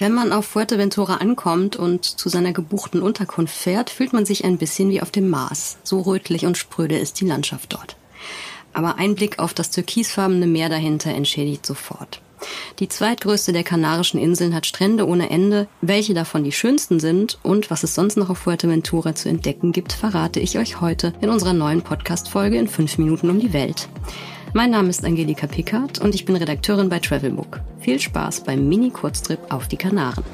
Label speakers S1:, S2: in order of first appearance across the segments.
S1: Wenn man auf Fuerteventura ankommt und zu seiner gebuchten Unterkunft fährt, fühlt man sich ein bisschen wie auf dem Mars. So rötlich und spröde ist die Landschaft dort. Aber ein Blick auf das türkisfarbene Meer dahinter entschädigt sofort. Die zweitgrößte der Kanarischen Inseln hat Strände ohne Ende. Welche davon die schönsten sind und was es sonst noch auf Fuerteventura zu entdecken gibt, verrate ich euch heute in unserer neuen Podcast-Folge in 5 Minuten um die Welt. Mein Name ist Angelika Pickard und ich bin Redakteurin bei Travelbook. Viel Spaß beim Mini-Kurztrip auf die Kanaren.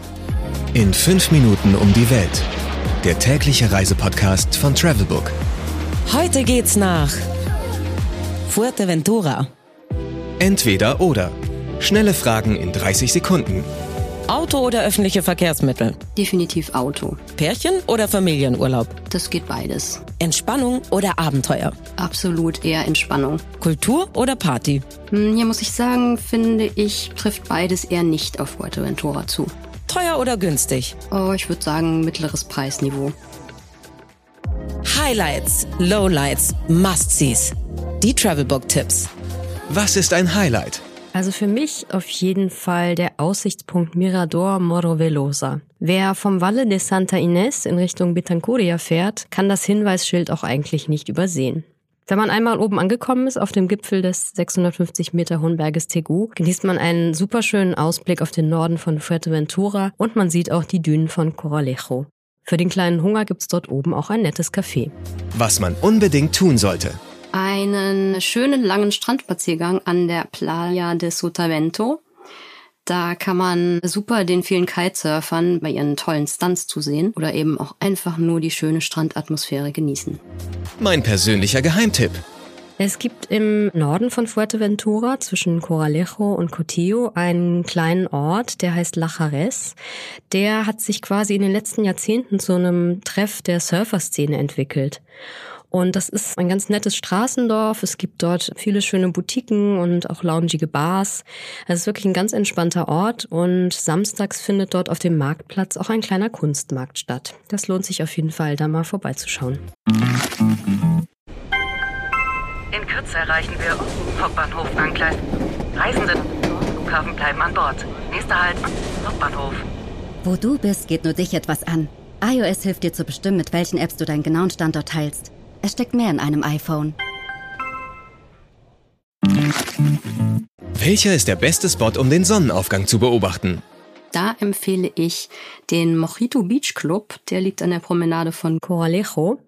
S2: In 5 Minuten um die Welt. Der tägliche Reisepodcast von Travelbook.
S3: Heute geht's nach Fuerteventura.
S2: Entweder oder. Schnelle Fragen in 30 Sekunden.
S3: Auto oder öffentliche Verkehrsmittel?
S1: Definitiv Auto.
S3: Pärchen oder Familienurlaub?
S1: Das geht beides.
S3: Entspannung oder Abenteuer?
S1: Absolut eher Entspannung.
S3: Kultur oder Party?
S1: Hm, Hier muss ich sagen, finde ich, trifft beides eher nicht auf Fuerteventura zu.
S3: Teuer oder günstig?
S1: Oh, ich würde sagen mittleres Preisniveau.
S3: Highlights, Lowlights, Must-Sees. Die Travelbook-Tipps.
S2: Was ist ein Highlight?
S4: Also für mich auf jeden Fall der Aussichtspunkt Mirador Moro Velosa. Wer vom Valle de Santa Ines in Richtung Betancuria fährt, kann das Hinweisschild auch eigentlich nicht übersehen. Wenn man einmal oben angekommen ist, auf dem Gipfel des 650 Meter hohen Berges Tegu, genießt man einen superschönen Ausblick auf den Norden von Fuerteventura und man sieht auch die Dünen von Coralejo. Für den kleinen Hunger gibt's dort oben auch ein nettes Café.
S2: Was man unbedingt tun sollte.
S1: Einen schönen langen Strandspaziergang an der Playa de Sotavento. Da kann man super den vielen Kitesurfern bei ihren tollen Stunts zusehen oder eben auch einfach nur die schöne Strandatmosphäre genießen.
S2: Mein persönlicher Geheimtipp.
S4: Es gibt im Norden von Fuerteventura zwischen Coralejo und Cotillo einen kleinen Ort, der heißt Lajares. Der hat sich quasi in den letzten Jahrzehnten zu einem Treff der Surferszene entwickelt. Und das ist ein ganz nettes Straßendorf. Es gibt dort viele schöne Boutiquen und auch loungige Bars. Es ist wirklich ein ganz entspannter Ort und samstags findet dort auf dem Marktplatz auch ein kleiner Kunstmarkt statt. Das lohnt sich auf jeden Fall, da mal vorbeizuschauen.
S5: In Kürze erreichen wir Hauptbahnhof Angleis. Reisende Flughafen bleiben an Bord. Nächster Halt, Hauptbahnhof.
S6: Wo du bist, geht nur dich etwas an. iOS hilft dir zu bestimmen, mit welchen Apps du deinen genauen Standort teilst. Es steckt mehr in einem iPhone.
S2: Welcher ist der beste Spot, um den Sonnenaufgang zu beobachten?
S1: Da empfehle ich den Mojito Beach Club. Der liegt an der Promenade von
S4: Coralejo.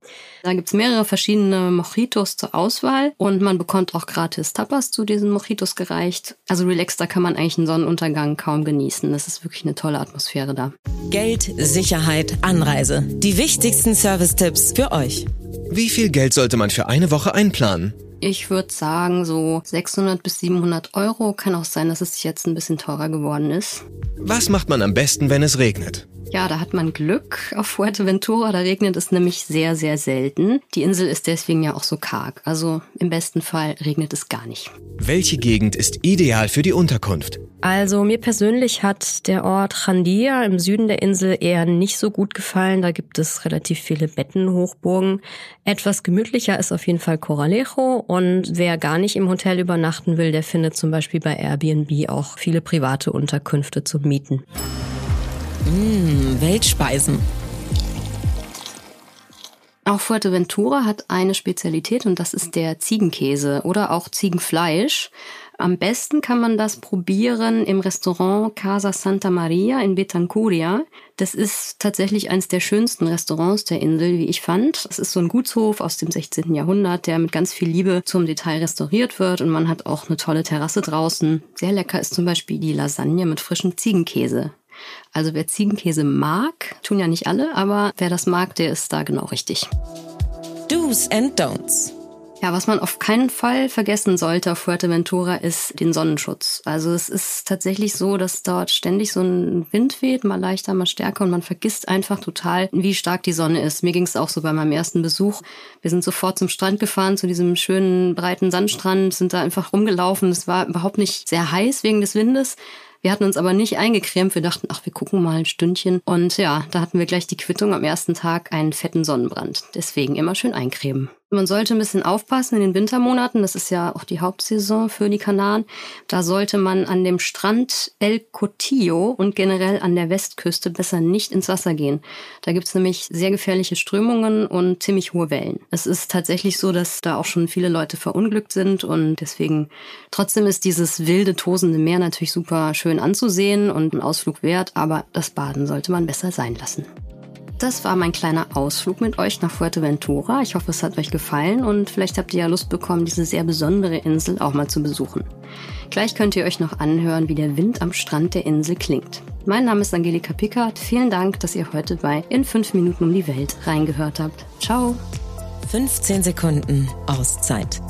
S1: Da gibt's mehrere verschiedene Mojitos zur Auswahl und man bekommt auch gratis Tapas zu diesen Mojitos gereicht. Also relaxter kann man eigentlich einen Sonnenuntergang kaum genießen. Das ist wirklich eine tolle Atmosphäre da.
S3: Geld, Sicherheit, Anreise. Die wichtigsten Service-Tipps für euch.
S2: Wie viel Geld sollte man für eine Woche einplanen?
S1: Ich würde sagen, so 600 bis 700 Euro. Kann auch sein, dass es jetzt ein bisschen teurer geworden ist.
S2: Was macht man am besten, wenn es regnet?
S1: Ja, da hat man Glück auf Fuerteventura. Da regnet es nämlich sehr, sehr selten. Die Insel ist deswegen ja auch so karg. Also im besten Fall regnet es gar nicht.
S2: Welche Gegend ist ideal für die Unterkunft?
S4: Also mir persönlich hat der Ort Chandia im Süden der Insel eher nicht so gut gefallen. Da gibt es relativ viele Bettenhochburgen. Etwas gemütlicher ist auf jeden Fall Coralejo und wer gar nicht im Hotel übernachten will, der findet zum Beispiel bei Airbnb auch viele private Unterkünfte zum Mieten.
S3: Mmh, Weltspeisen.
S1: Auch Fuerteventura hat eine Spezialität und das ist der Ziegenkäse oder auch Ziegenfleisch. Am besten kann man das probieren im Restaurant Casa Santa Maria in Betancuria. Das ist tatsächlich eines der schönsten Restaurants der Insel, wie ich fand. Es ist so ein Gutshof aus dem 16. Jahrhundert, der mit ganz viel Liebe zum Detail restauriert wird und man hat auch eine tolle Terrasse draußen. Sehr lecker ist zum Beispiel die Lasagne mit frischem Ziegenkäse. Also wer Ziegenkäse mag, tun ja nicht alle, aber wer das mag, der ist da genau richtig.
S3: Do's and Don'ts.
S1: Ja, was man auf keinen Fall vergessen sollte auf Fuerteventura ist den Sonnenschutz. Also es ist tatsächlich so, dass dort ständig so ein Wind weht, mal leichter, mal stärker und man vergisst einfach total, wie stark die Sonne ist. Mir ging es auch so bei meinem ersten Besuch. Wir sind sofort zum Strand gefahren, zu diesem schönen breiten Sandstrand, sind da einfach rumgelaufen. Es war überhaupt nicht sehr heiß wegen des Windes. Wir hatten uns aber nicht eingecremt. Wir dachten, ach, wir gucken mal ein Stündchen. Und ja, da hatten wir gleich die Quittung am ersten Tag einen fetten Sonnenbrand. Deswegen immer schön eincremen. Man sollte ein bisschen aufpassen in den Wintermonaten, das ist ja auch die Hauptsaison für die Kanaren. Da sollte man an dem Strand El Cotillo und generell an der Westküste besser nicht ins Wasser gehen. Da gibt's nämlich sehr gefährliche Strömungen und ziemlich hohe Wellen. Es ist tatsächlich so, dass da auch schon viele Leute verunglückt sind und deswegen trotzdem ist dieses wilde, tosende Meer natürlich super schön anzusehen und ein Ausflug wert, aber das Baden sollte man besser sein lassen. Das war mein kleiner Ausflug mit euch nach Fuerteventura. Ich hoffe, es hat euch gefallen und vielleicht habt ihr ja Lust bekommen, diese sehr besondere Insel auch mal zu besuchen. Gleich könnt ihr euch noch anhören, wie der Wind am Strand der Insel klingt. Mein Name ist Angelika Pickard. Vielen Dank, dass ihr heute bei In 5 Minuten um die Welt reingehört habt. Ciao.
S3: 15 Sekunden Auszeit